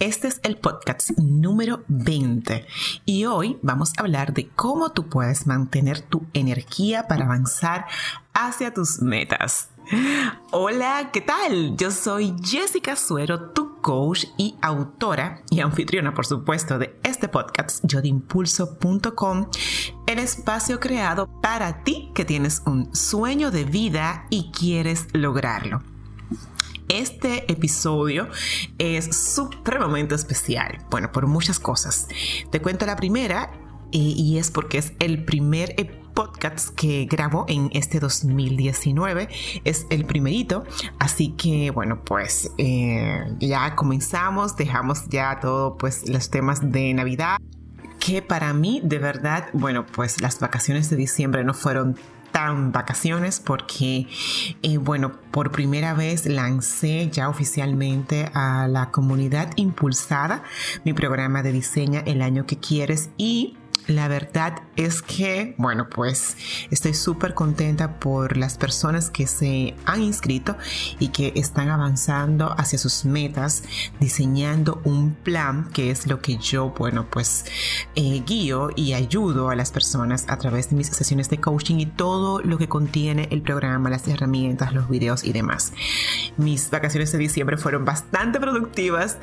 Este es el podcast número 20 y hoy vamos a hablar de cómo tú puedes mantener tu energía para avanzar hacia tus metas. Hola, ¿qué tal? Yo soy Jessica Suero, tu coach y autora y anfitriona, por supuesto, de este podcast, yodimpulso.com, el espacio creado para ti que tienes un sueño de vida y quieres lograrlo. Este episodio es supremamente especial, bueno, por muchas cosas. Te cuento la primera y es porque es el primer podcast que grabo en este 2019. Es el primerito. Así que bueno, pues eh, ya comenzamos, dejamos ya todo pues los temas de Navidad. Que para mí, de verdad, bueno, pues las vacaciones de diciembre no fueron tan vacaciones porque, eh, bueno, por primera vez lancé ya oficialmente a la comunidad impulsada mi programa de diseña el año que quieres y la verdad es que, bueno, pues estoy súper contenta por las personas que se han inscrito y que están avanzando hacia sus metas, diseñando un plan, que es lo que yo, bueno, pues eh, guío y ayudo a las personas a través de mis sesiones de coaching y todo lo que contiene el programa, las herramientas, los videos y demás. Mis vacaciones de diciembre fueron bastante productivas,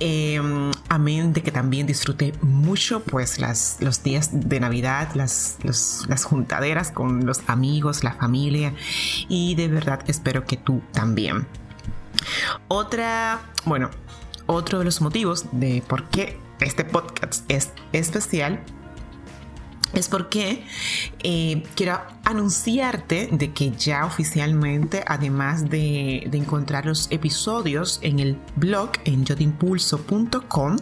em, amén de que también disfruté mucho, pues las, los días de Navidad, las, las juntaderas con los amigos, la familia y de verdad espero que tú también. Otra, bueno, otro de los motivos de por qué este podcast es especial es porque eh, quiero anunciarte de que ya oficialmente, además de, de, encontrar los episodios en el blog en yotimpulso.com,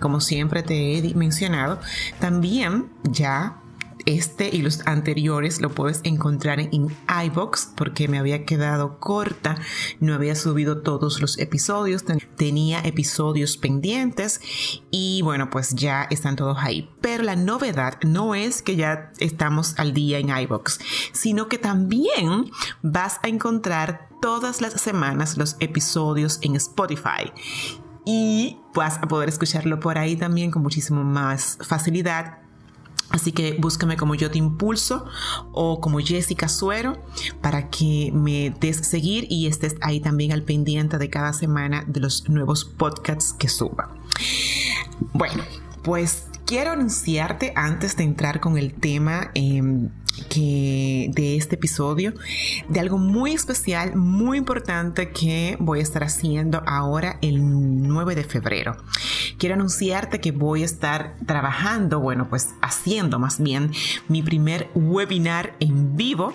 como siempre te he mencionado, también ya este y los anteriores lo puedes encontrar en iBox porque me había quedado corta, no había subido todos los episodios, tenía episodios pendientes y bueno, pues ya están todos ahí. Pero la novedad no es que ya estamos al día en iBox, sino que también vas a encontrar todas las semanas los episodios en Spotify. Y vas a poder escucharlo por ahí también con muchísimo más facilidad Así que búscame como yo te impulso o como Jessica Suero para que me des seguir y estés ahí también al pendiente de cada semana de los nuevos podcasts que suba. Bueno, pues quiero anunciarte antes de entrar con el tema em, que de este episodio de algo muy especial, muy importante que voy a estar haciendo ahora el 9 de febrero. Quiero anunciarte que voy a estar trabajando, bueno, pues haciendo más bien mi primer webinar en vivo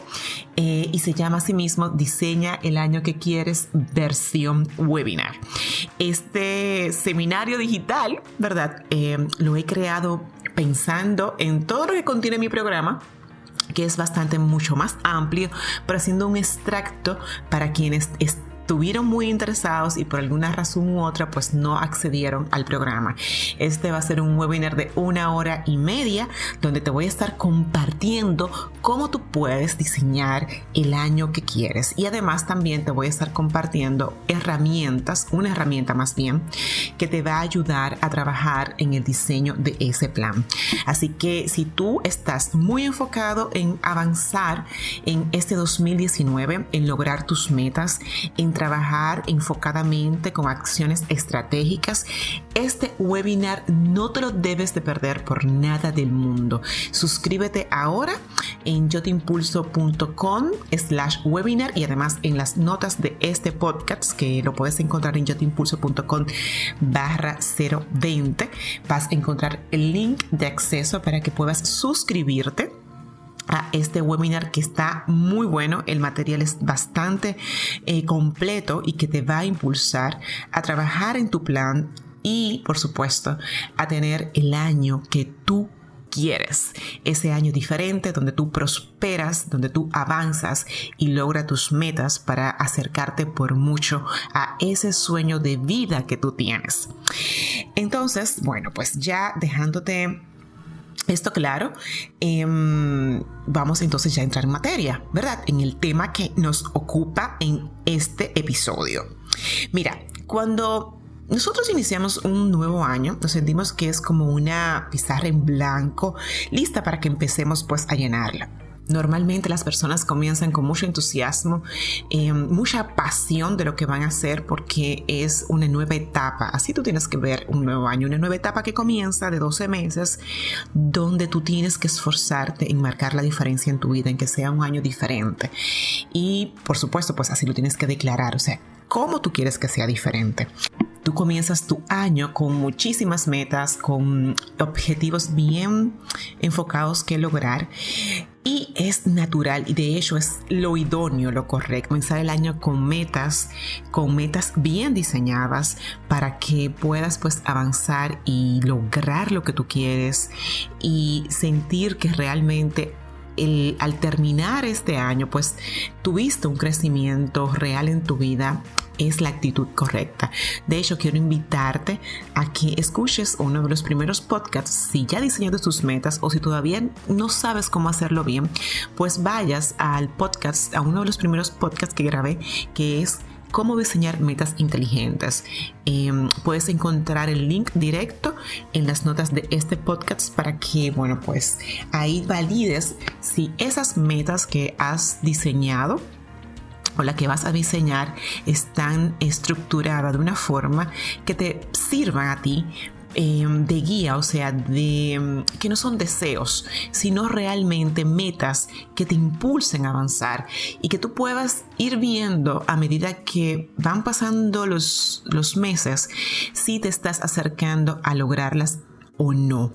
eh, y se llama así mismo Diseña el año que quieres versión webinar. Este seminario digital, ¿verdad? Eh, lo he creado pensando en todo lo que contiene mi programa que es bastante mucho más amplio, pero haciendo un extracto para quienes estuvieron muy interesados y por alguna razón u otra pues no accedieron al programa. Este va a ser un webinar de una hora y media donde te voy a estar compartiendo cómo tú puedes diseñar el año que quieres y además también te voy a estar compartiendo herramientas, una herramienta más bien, que te va a ayudar a trabajar en el diseño de ese plan. Así que si tú estás muy enfocado en avanzar en este 2019, en lograr tus metas, en trabajar enfocadamente con acciones estratégicas, este webinar no te lo debes de perder por nada del mundo. Suscríbete ahora en yotimpulso.com slash webinar y además en las notas de este podcast que lo puedes encontrar en yotimpulso.com barra 020 vas a encontrar el link de acceso para que puedas suscribirte a este webinar que está muy bueno. El material es bastante eh, completo y que te va a impulsar a trabajar en tu plan y, por supuesto, a tener el año que tú quieres. Ese año diferente donde tú prosperas, donde tú avanzas y logra tus metas para acercarte por mucho a ese sueño de vida que tú tienes. Entonces, bueno, pues ya dejándote esto claro, em, vamos entonces ya a entrar en materia, ¿verdad? En el tema que nos ocupa en este episodio. Mira, cuando nosotros iniciamos un nuevo año, nos sentimos que es como una pizarra en blanco, lista para que empecemos pues a llenarla. Normalmente las personas comienzan con mucho entusiasmo, eh, mucha pasión de lo que van a hacer porque es una nueva etapa. Así tú tienes que ver un nuevo año, una nueva etapa que comienza de 12 meses, donde tú tienes que esforzarte en marcar la diferencia en tu vida, en que sea un año diferente. Y por supuesto, pues así lo tienes que declarar, o sea, cómo tú quieres que sea diferente. Tú comienzas tu año con muchísimas metas, con objetivos bien enfocados que lograr y es natural y de hecho es lo idóneo, lo correcto, comenzar el año con metas, con metas bien diseñadas para que puedas pues avanzar y lograr lo que tú quieres y sentir que realmente al terminar este año, pues tuviste un crecimiento real en tu vida, es la actitud correcta. De hecho, quiero invitarte a que escuches uno de los primeros podcasts. Si ya diseñaste tus metas o si todavía no sabes cómo hacerlo bien, pues vayas al podcast, a uno de los primeros podcasts que grabé, que es cómo diseñar metas inteligentes. Em, puedes encontrar el link directo en las notas de este podcast para que, bueno, pues ahí valides si esas metas que has diseñado o la que vas a diseñar están estructuradas de una forma que te sirvan a ti Em, de guía, o sea, de em, que no son deseos, sino realmente metas que te impulsen a avanzar y que tú puedas ir viendo a medida que van pasando los, los meses si te estás acercando a lograrlas o no.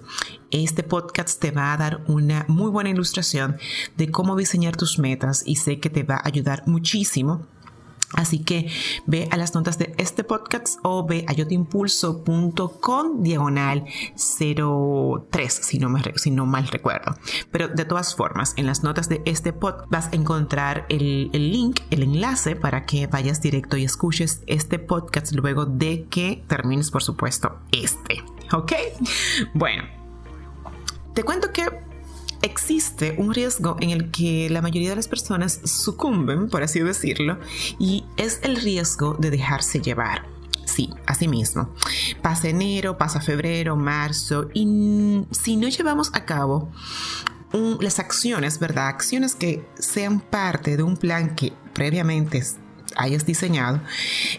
Este podcast te va a dar una muy buena ilustración de cómo diseñar tus metas y sé que te va a ayudar muchísimo Así que ve a las notas de este podcast o ve a yotimpulso.com diagonal 03, si no, me, si no mal recuerdo. Pero de todas formas, en las notas de este podcast vas a encontrar el, el link, el enlace para que vayas directo y escuches este podcast luego de que termines, por supuesto, este. ¿Ok? Bueno, te cuento que existe un riesgo en el que la mayoría de las personas sucumben, por así decirlo, y es el riesgo de dejarse llevar. Sí, así mismo. Pasa enero, pasa febrero, marzo, y si no llevamos a cabo las acciones, ¿verdad? Acciones que sean parte de un plan que previamente hayas diseñado,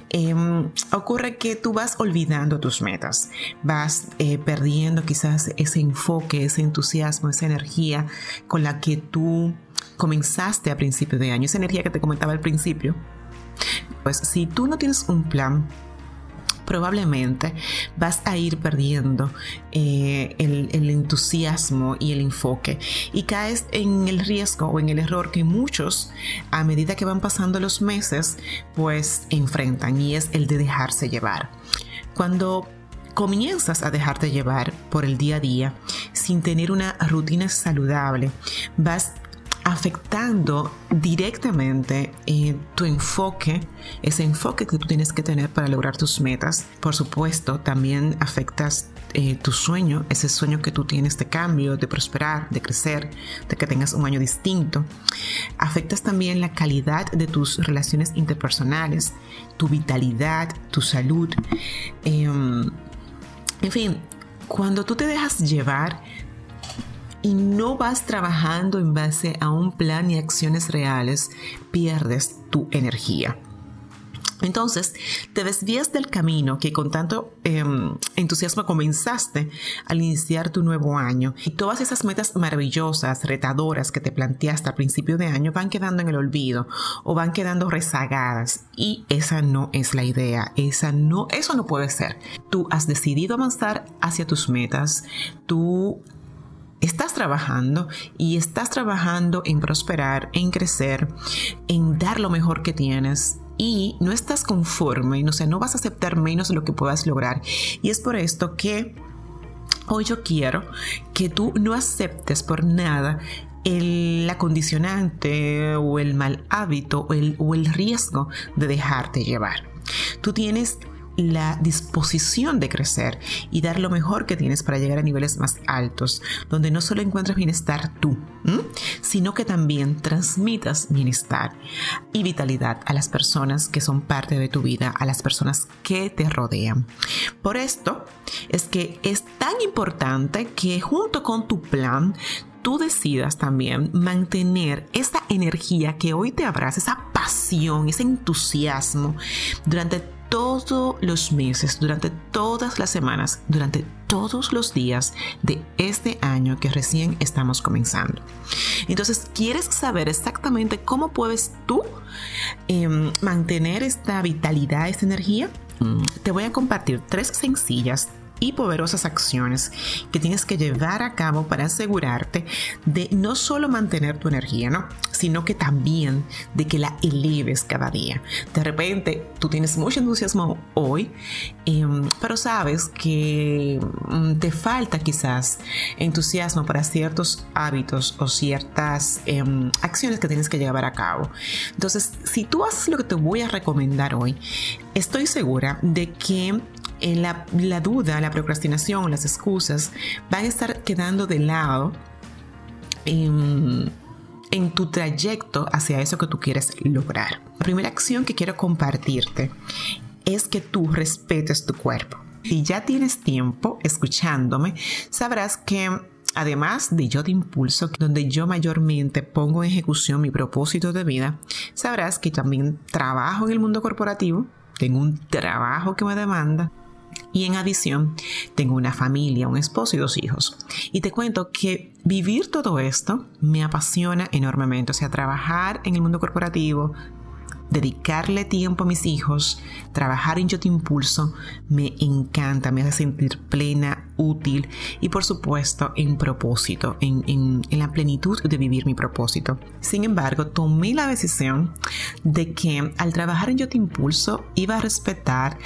em, ocurre que tú vas olvidando tus metas, vas eh, perdiendo quizás ese enfoque, ese entusiasmo, esa energía con la que tú comenzaste a principio de año, esa energía que te comentaba al principio. Pues si tú no tienes un plan probablemente vas a ir perdiendo eh, el, entusiasmo y el enfoque y caes en el riesgo o en el error que muchos a medida que van pasando los meses pues enfrentan y es el de dejarse llevar. Cuando comienzas a dejarte llevar por el día a día sin tener una rutina saludable, vas afectando directamente eh, tu enfoque, ese enfoque que tú tienes que tener para lograr tus metas. Por supuesto, también afectas eh, tu sueño, ese sueño que tú tienes de cambio, de prosperar, de crecer, de que tengas un año distinto. Afectas también la calidad de tus relaciones interpersonales, tu vitalidad, tu salud. Em, en fin, cuando tú te dejas llevar, y no vas trabajando en base a un plan y acciones reales, pierdes tu energía. Entonces, te desvías del camino que con tanto em, entusiasmo comenzaste al iniciar tu nuevo año y todas esas metas maravillosas, retadoras que te planteaste al principio de año van quedando en el olvido o van quedando rezagadas y esa no es la idea, esa no, eso no puede ser. Tú has decidido avanzar hacia tus metas, tú estás trabajando y estás trabajando en prosperar, en crecer, en dar lo mejor que tienes y no estás conforme, o sea, no vas a aceptar menos de lo que puedas lograr. Y es por esto que hoy yo quiero que tú no aceptes por nada el acondicionante o el mal hábito o el, o el riesgo de dejarte llevar. Tú tienes la disposición de crecer y dar lo mejor que tienes para llegar a niveles más altos, donde no solo encuentras bienestar tú, sino que también transmitas bienestar y vitalidad a las personas que son parte de tu vida, a las personas que te rodean. Por esto es que es tan importante que junto con tu plan, tú decidas también mantener esa energía que hoy te abraza, esa pasión, ese entusiasmo durante todos los meses, durante todas las semanas, durante todos los días de este año que recién estamos comenzando. Entonces, ¿quieres saber exactamente cómo puedes tú em, mantener esta vitalidad, esta energía? Mm, te voy a compartir tres sencillas y poderosas acciones que tienes que llevar a cabo para asegurarte de no solo mantener tu energía, ¿no? sino que también de que la eleves cada día. De repente tú tienes mucho entusiasmo hoy, em, pero sabes que mm, te falta quizás entusiasmo para ciertos hábitos o ciertas em, acciones que tienes que llevar a cabo. Entonces, si tú haces lo que te voy a recomendar hoy, estoy segura de que la, duda, la procrastinación, las excusas van a estar quedando de lado en, en tu trayecto hacia eso que tú quieres lograr. La primera acción que quiero compartirte es que tú respetes tu cuerpo. Si ya tienes tiempo escuchándome, sabrás que además de Yo de Impulso, donde yo mayormente pongo en ejecución mi propósito de vida, sabrás que también trabajo en el mundo corporativo, tengo un trabajo que me demanda y en adición, tengo una familia, un esposo y dos hijos. Y te cuento que vivir todo esto me apasiona enormemente. O sea, trabajar en el mundo corporativo, dedicarle tiempo a mis hijos, trabajar en Yo Te Impulso, me encanta, me hace sentir plena, útil y por supuesto en propósito, en, en, la plenitud de vivir mi propósito. Sin embargo, tomé la decisión de que al trabajar en Yo Te Impulso iba a respetar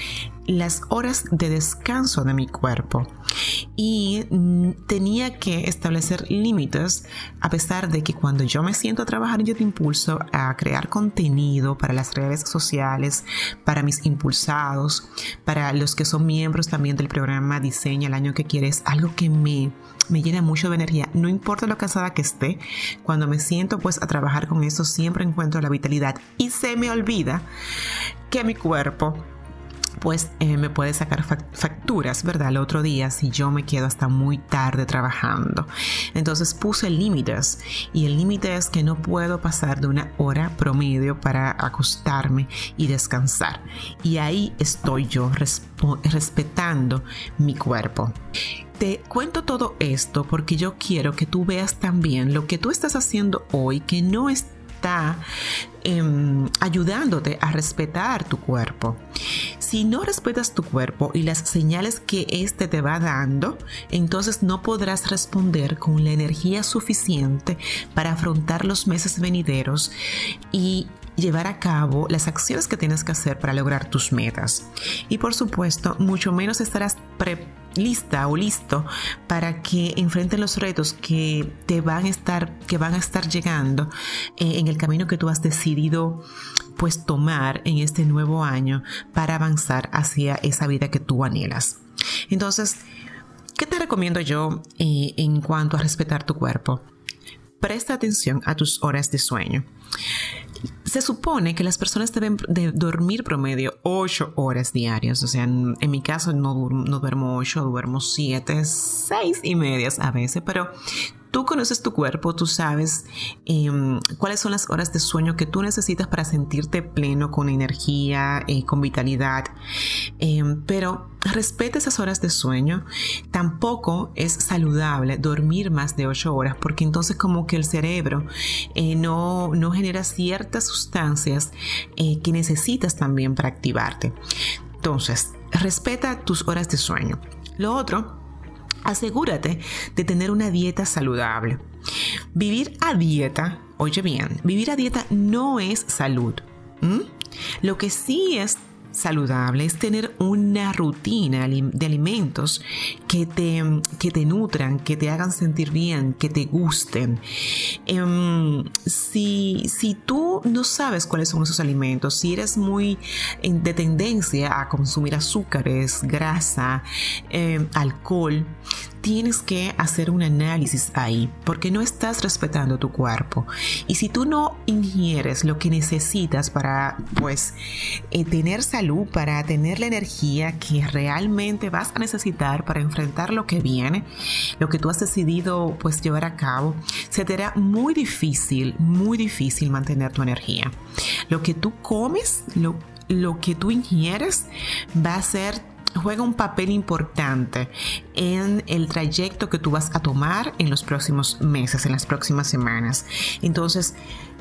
las horas de descanso de mi cuerpo y mm, tenía que establecer límites a pesar de que cuando yo me siento a trabajar yo te impulso a crear contenido para las redes sociales, para mis impulsados, para los que son miembros también del programa Diseña el año que quieres, algo que me me llena mucho de energía. No importa lo cansada que esté, cuando me siento pues a trabajar con eso siempre encuentro la vitalidad y se me olvida que mi cuerpo pues me puede sacar facturas, ¿verdad? El otro día si yo me quedo hasta muy tarde trabajando. Entonces puse límites y el límite es que no puedo pasar de una hora promedio para acostarme y descansar. Y ahí estoy yo respetando mi cuerpo. Te cuento todo esto porque yo quiero que tú veas también lo que tú estás haciendo hoy que no es está em, ayudándote a respetar tu cuerpo. Si no respetas tu cuerpo y las señales que éste te va dando, entonces no podrás responder con la energía suficiente para afrontar los meses venideros y llevar a cabo las acciones que tienes que hacer para lograr tus metas. Y por supuesto, mucho menos estarás lista o listo para que enfrenten los retos que te van a estar, que van a estar llegando eh, en el camino que tú has decidido pues tomar en este nuevo año para avanzar hacia esa vida que tú anhelas. Entonces, ¿qué te recomiendo yo eh, en cuanto a respetar tu cuerpo? Presta atención a tus horas de sueño. Se supone que las personas deben de dormir promedio 8 horas diarias. O sea, en, mi caso no, no duermo 8, duermo 7, 6 y medias a veces, pero Tú conoces tu cuerpo, tú sabes em, cuáles son las horas de sueño que tú necesitas para sentirte pleno, con energía, eh, con vitalidad. Em, pero respeta esas horas de sueño. Tampoco es saludable dormir más de 8 horas porque entonces como que el cerebro eh, no, no, genera ciertas sustancias eh, que necesitas también para activarte. Entonces, respeta tus horas de sueño. Lo otro asegúrate de tener una dieta saludable. Vivir a dieta, oye bien, vivir a dieta no es salud. Lo que sí es saludable es tener una rutina de alimentos que te, que te nutran, que te hagan sentir bien, que te gusten. Em, si, si tú no sabes cuáles son esos alimentos, si eres muy de tendencia a consumir azúcares, grasa, em, alcohol, tienes que hacer un análisis ahí porque no estás respetando tu cuerpo. Y si tú no ingieres lo que necesitas para pues eh, tener salud, para tener la energía que realmente vas a necesitar para enfrentar lo que viene, lo que tú has decidido pues llevar a cabo, se te hará muy difícil, muy difícil mantener tu energía. Lo que tú comes, lo, lo que tú ingieres va a ser juega un papel importante en el trayecto que tú vas a tomar en los próximos meses, en las próximas semanas. Entonces,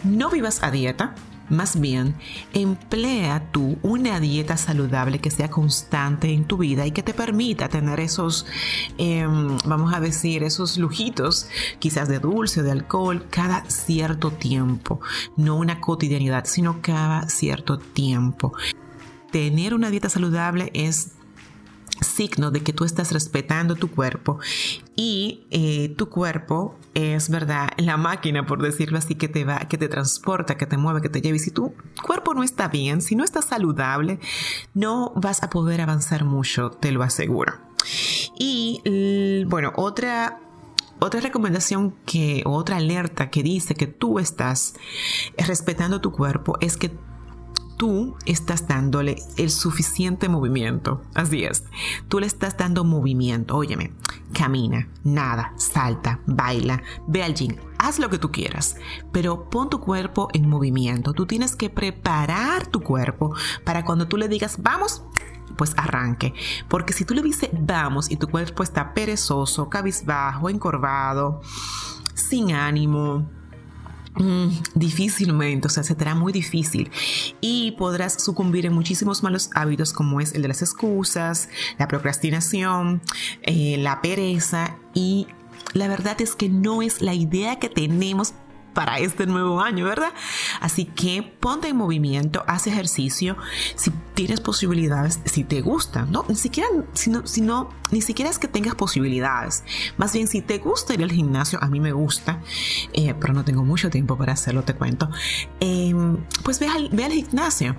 no vivas a dieta, más bien, emplea tú una dieta saludable que sea constante en tu vida y que te permita tener esos, em, vamos a decir, esos lujitos, quizás de dulce, de alcohol, cada cierto tiempo. No una cotidianidad, sino cada cierto tiempo. Tener una dieta saludable es signo de que tú estás respetando tu cuerpo y eh, tu cuerpo es verdad la máquina por decirlo así que te va que te transporta que te mueve que te lleva. Y si tu cuerpo no está bien si no está saludable no vas a poder avanzar mucho te lo aseguro. Y bueno otra otra recomendación que, otra alerta que dice que tú estás respetando tu cuerpo es que tú estás dándole el suficiente movimiento. Así es, tú le estás dando movimiento. Óyeme, camina, nada, salta, baila, ve al gym, haz lo que tú quieras, pero pon tu cuerpo en movimiento. Tú tienes que preparar tu cuerpo para cuando tú le digas, vamos, pues arranque. Porque si tú le dices vamos y tu cuerpo está perezoso, cabizbajo, encorvado, sin ánimo, Difícilmente, o sea, se te muy difícil. Y podrás sucumbir en muchísimos malos hábitos como es el de las excusas, la procrastinación, eh, la pereza y la verdad es que no es la idea que tenemos para este nuevo año, ¿verdad? Así que ponte en movimiento, haz ejercicio, si tienes posibilidades, si te gusta, no, ni siquiera, si no, ni siquiera es que tengas posibilidades, más bien si te gusta ir al gimnasio, a mí me gusta, eh, pero no tengo mucho tiempo para hacerlo, te cuento, em, pues ve al, ve al gimnasio.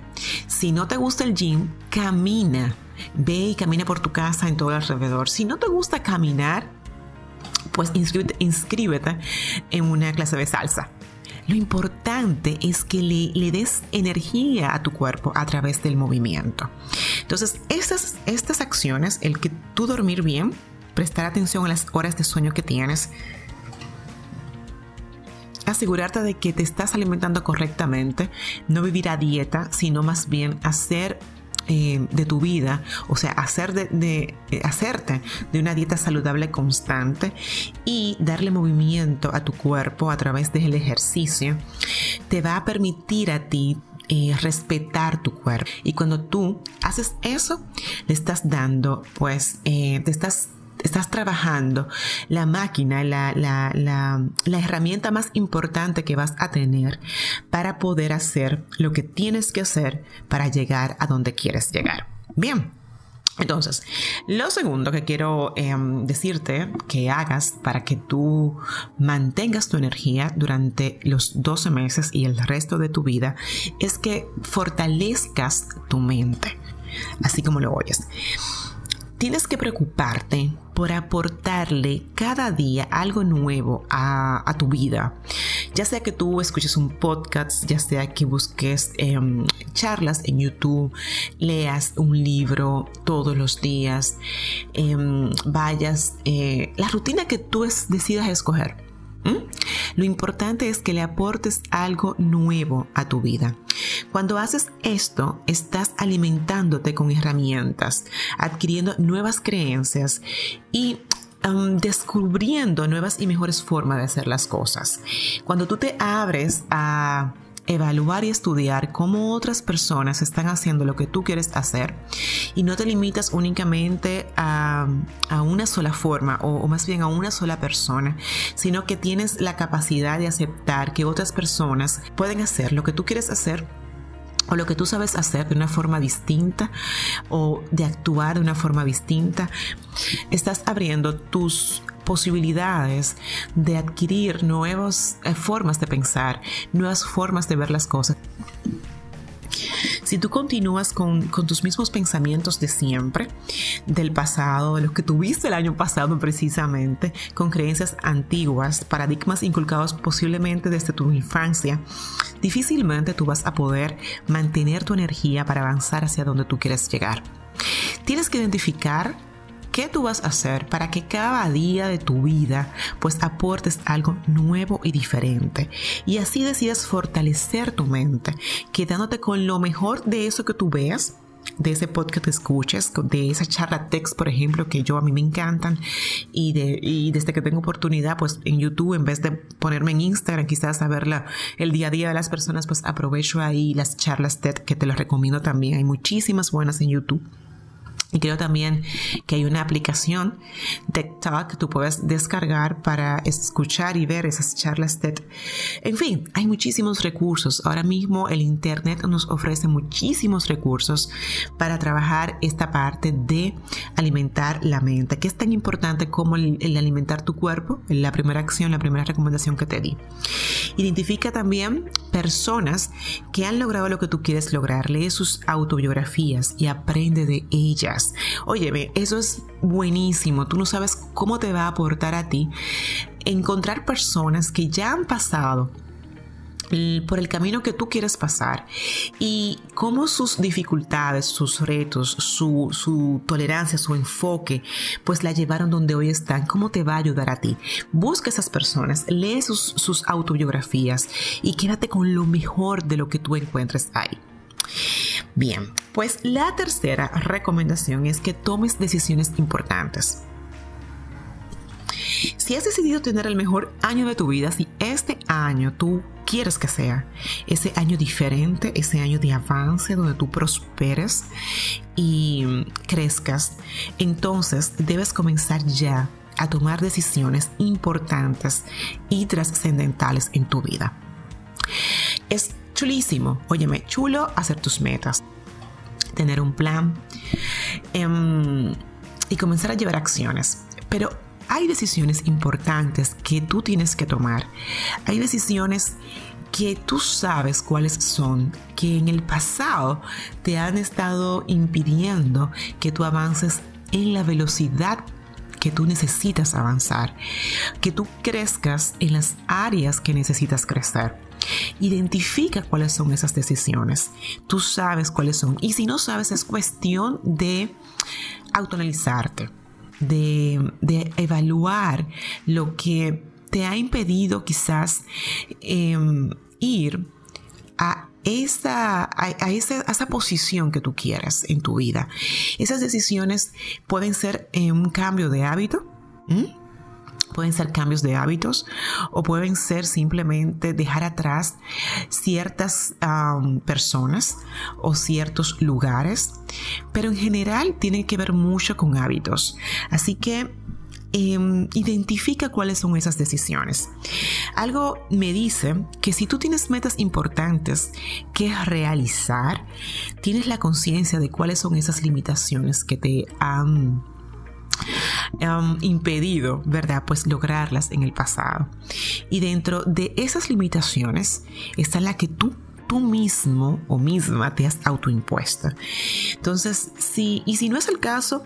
Si no te gusta el gym, camina. Ve y camina por tu casa en todo alrededor. Si no te gusta caminar, pues inscríbete, en una clase de salsa. Lo importante es que le, des energía a tu cuerpo a través del movimiento. Entonces, estas, estas acciones, el que tú dormir bien, prestar atención a las horas de sueño que tienes, asegurarte de que te estás alimentando correctamente, no vivir a dieta, sino más bien hacer eh, de tu vida, o sea, hacer de, eh, hacerte de una dieta saludable constante y darle movimiento a tu cuerpo a través del ejercicio, te va a permitir a ti eh, respetar tu cuerpo. Y cuando tú haces eso, le estás dando, pues, te estás estás trabajando la máquina, la, la, la, herramienta más importante que vas a tener para poder hacer lo que tienes que hacer para llegar a donde quieres llegar. Bien. Entonces, lo segundo que quiero em, decirte que hagas para que tú mantengas tu energía durante los 12 meses y el resto de tu vida es que fortalezcas tu mente, así como lo oyes. Tienes que preocuparte por aportarle cada día algo nuevo a, tu vida. Ya sea que tú escuches un podcast, ya sea que busques em, charlas en YouTube, leas un libro todos los días, em, vayas, eh, la rutina que tú decidas escoger lo importante es que le aportes algo nuevo a tu vida. Cuando haces esto, estás alimentándote con herramientas, adquiriendo nuevas creencias y descubriendo nuevas y mejores formas de hacer las cosas. Cuando tú te abres a evaluar y estudiar cómo otras personas están haciendo lo que tú quieres hacer y no te limitas únicamente a, una sola forma o, más bien a una sola persona, sino que tienes la capacidad de aceptar que otras personas pueden hacer lo que tú quieres hacer o lo que tú sabes hacer de una forma distinta o de actuar de una forma distinta, estás abriendo tus posibilidades de adquirir nuevas eh, formas de pensar, nuevas formas de ver las cosas. Si tú continúas con, tus mismos pensamientos de siempre, del pasado, de los que tuviste el año pasado precisamente, con creencias antiguas, paradigmas inculcados posiblemente desde tu infancia, difícilmente tú vas a poder mantener tu energía para avanzar hacia donde tú quieres llegar. Tienes que identificar ¿Qué tú vas a hacer para que cada día de tu vida pues aportes algo nuevo y diferente? Y así decides fortalecer tu mente, quedándote con lo mejor de eso que tú veas de ese podcast que escuches, de esa charla text, por ejemplo, que yo a mí me encantan y, de, desde que tengo oportunidad, pues en YouTube, en vez de ponerme en Instagram, quizás a ver el día a día de las personas, pues aprovecho ahí las charlas TED que te las recomiendo también. Hay muchísimas buenas en YouTube. Y creo también que hay una aplicación TikTok que tú puedes descargar para escuchar y ver esas charlas TED. En fin, hay muchísimos recursos. Ahora mismo el Internet nos ofrece muchísimos recursos para trabajar esta parte de alimentar la mente, que es tan importante como el, el alimentar tu cuerpo, la primera acción, la primera recomendación que te di. Identifica también personas que han logrado lo que tú quieres lograr. Lee sus autobiografías y aprende de ellas Óyeme, eso es buenísimo. Tú no sabes cómo te va a aportar a ti encontrar personas que ya han pasado por el camino que tú quieres pasar y cómo sus dificultades, sus retos, su, tolerancia, su enfoque, pues la llevaron donde hoy están, cómo te va a ayudar a ti. Busca esas personas, lee sus, sus autobiografías y quédate con lo mejor de lo que tú encuentres ahí. Bien, pues la tercera recomendación es que tomes decisiones importantes. Si has decidido tener el mejor año de tu vida, si este año tú quieres que sea ese año diferente, ese año de avance donde tú prosperes y crezcas, entonces debes comenzar ya a tomar decisiones importantes y trascendentales en tu vida. Es chulísimo, óyeme, chulo hacer tus metas, tener un plan em, y comenzar a llevar acciones. Pero hay decisiones importantes que tú tienes que tomar. Hay decisiones que tú sabes cuáles son, que en el pasado te han estado impidiendo que tú avances en la velocidad que tú necesitas avanzar, que tú crezcas en las áreas que necesitas crecer. Identifica cuáles son esas decisiones. Tú sabes cuáles son. Y si no sabes, es cuestión de autoanalizarte, de, evaluar lo que te ha impedido quizás em, ir a esa, a, esa, posición que tú quieras en tu vida. Esas decisiones pueden ser un cambio de hábito pueden ser cambios de hábitos o pueden ser simplemente dejar atrás ciertas personas o ciertos lugares, pero en general tiene que ver mucho con hábitos. Así que em, identifica cuáles son esas decisiones. Algo me dice que si tú tienes metas importantes que realizar, tienes la conciencia de cuáles son esas limitaciones que te han impedido, ¿verdad? Pues lograrlas en el pasado. Y dentro de esas limitaciones está la que tú tú mismo o misma te has autoimpuesto. Entonces, si, y si no es el caso,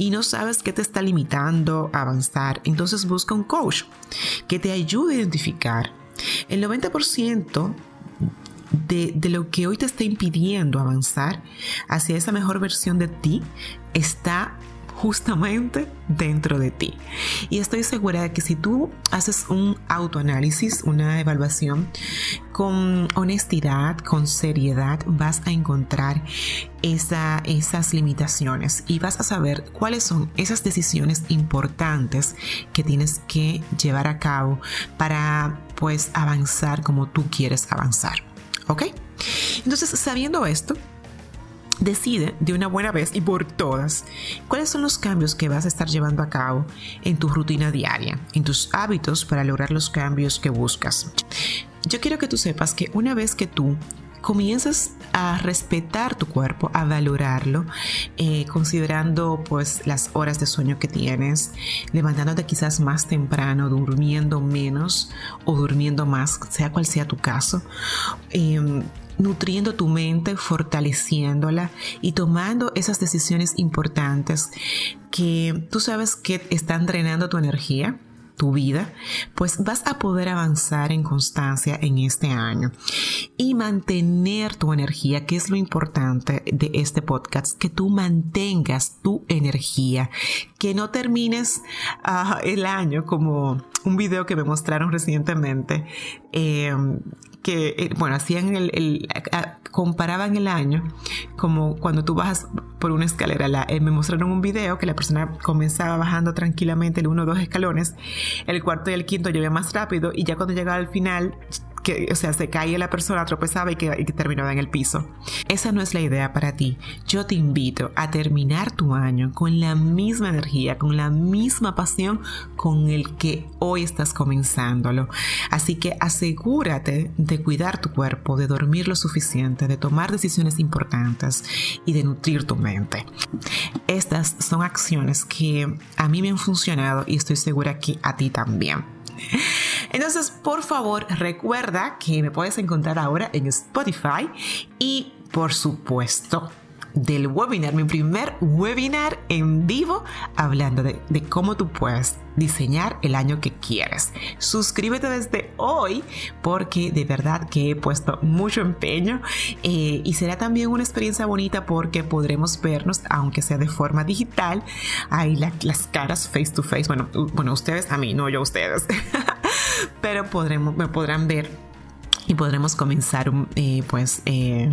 y no sabes qué te está limitando a avanzar, entonces busca un coach que te ayude a identificar el 90% de, de, lo que hoy te está impidiendo avanzar hacia esa mejor versión de ti está justamente dentro de ti. Y estoy segura de que si tú haces un autoanálisis, una evaluación con honestidad, con seriedad, vas a encontrar esa, esas limitaciones y vas a saber cuáles son esas decisiones importantes que tienes que llevar a cabo para pues avanzar como tú quieres avanzar. ¿Ok? Entonces, sabiendo esto, Decide de una buena vez y por todas cuáles son los cambios que vas a estar llevando a cabo en tu rutina diaria, en tus hábitos para lograr los cambios que buscas. Yo quiero que tú sepas que una vez que tú comiences a respetar tu cuerpo, a valorarlo, eh, considerando pues las horas de sueño que tienes, levantándote quizás más temprano, durmiendo menos o durmiendo más, sea cual sea tu caso. Em, nutriendo tu mente, fortaleciéndola y tomando esas decisiones importantes que tú sabes que están drenando tu energía tu vida, pues vas a poder avanzar en constancia en este año y mantener tu energía, que es lo importante de este podcast, que tú mantengas tu energía, que no termines ah, el año como un video que me mostraron recientemente. Eh, que, eh, bueno, hacían el, comparaban el año como cuando tú bajas por una escalera. La, eh, me mostraron un video que la persona comenzaba bajando tranquilamente el uno o dos escalones, el cuarto y el quinto llovía más rápido y ya cuando llegaba al final que, o sea, se caía la persona, tropezaba y que, y que, terminaba en el piso. Esa no es la idea para ti. Yo te invito a terminar tu año con la misma energía, con la misma pasión con el que hoy estás comenzándolo. Así que asegúrate de cuidar tu cuerpo, de dormir lo suficiente, de tomar decisiones importantes y de nutrir tu mente. Estas son acciones que a mí me han funcionado y estoy segura que a ti también. Entonces, por favor, recuerda que me puedes encontrar ahora en Spotify y, por supuesto, del webinar, mi primer webinar en vivo hablando de, cómo tú puedes diseñar el año que quieres. Suscríbete desde hoy porque de verdad que he puesto mucho empeño eh, y será también una experiencia bonita porque podremos vernos, aunque sea de forma digital, ahí las caras face to face. Bueno, bueno, ustedes a mí, no yo ustedes. Pero podremos, me podrán ver y podremos comenzar eh, pues eh,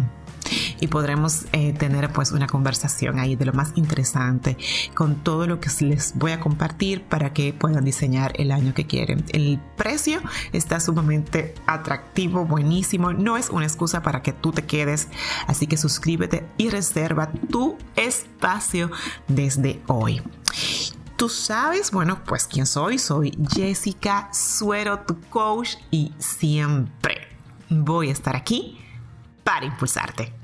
y podremos eh, tener pues una conversación ahí de lo más interesante con todo lo que les voy a compartir para que puedan diseñar el año que quieren. El precio está sumamente atractivo, buenísimo, no es una excusa para que tú te quedes, así que suscríbete y reserva tu espacio desde hoy. Tú sabes, bueno, pues quién soy, soy Jessica Suero, tu coach y siempre voy a estar aquí para impulsarte.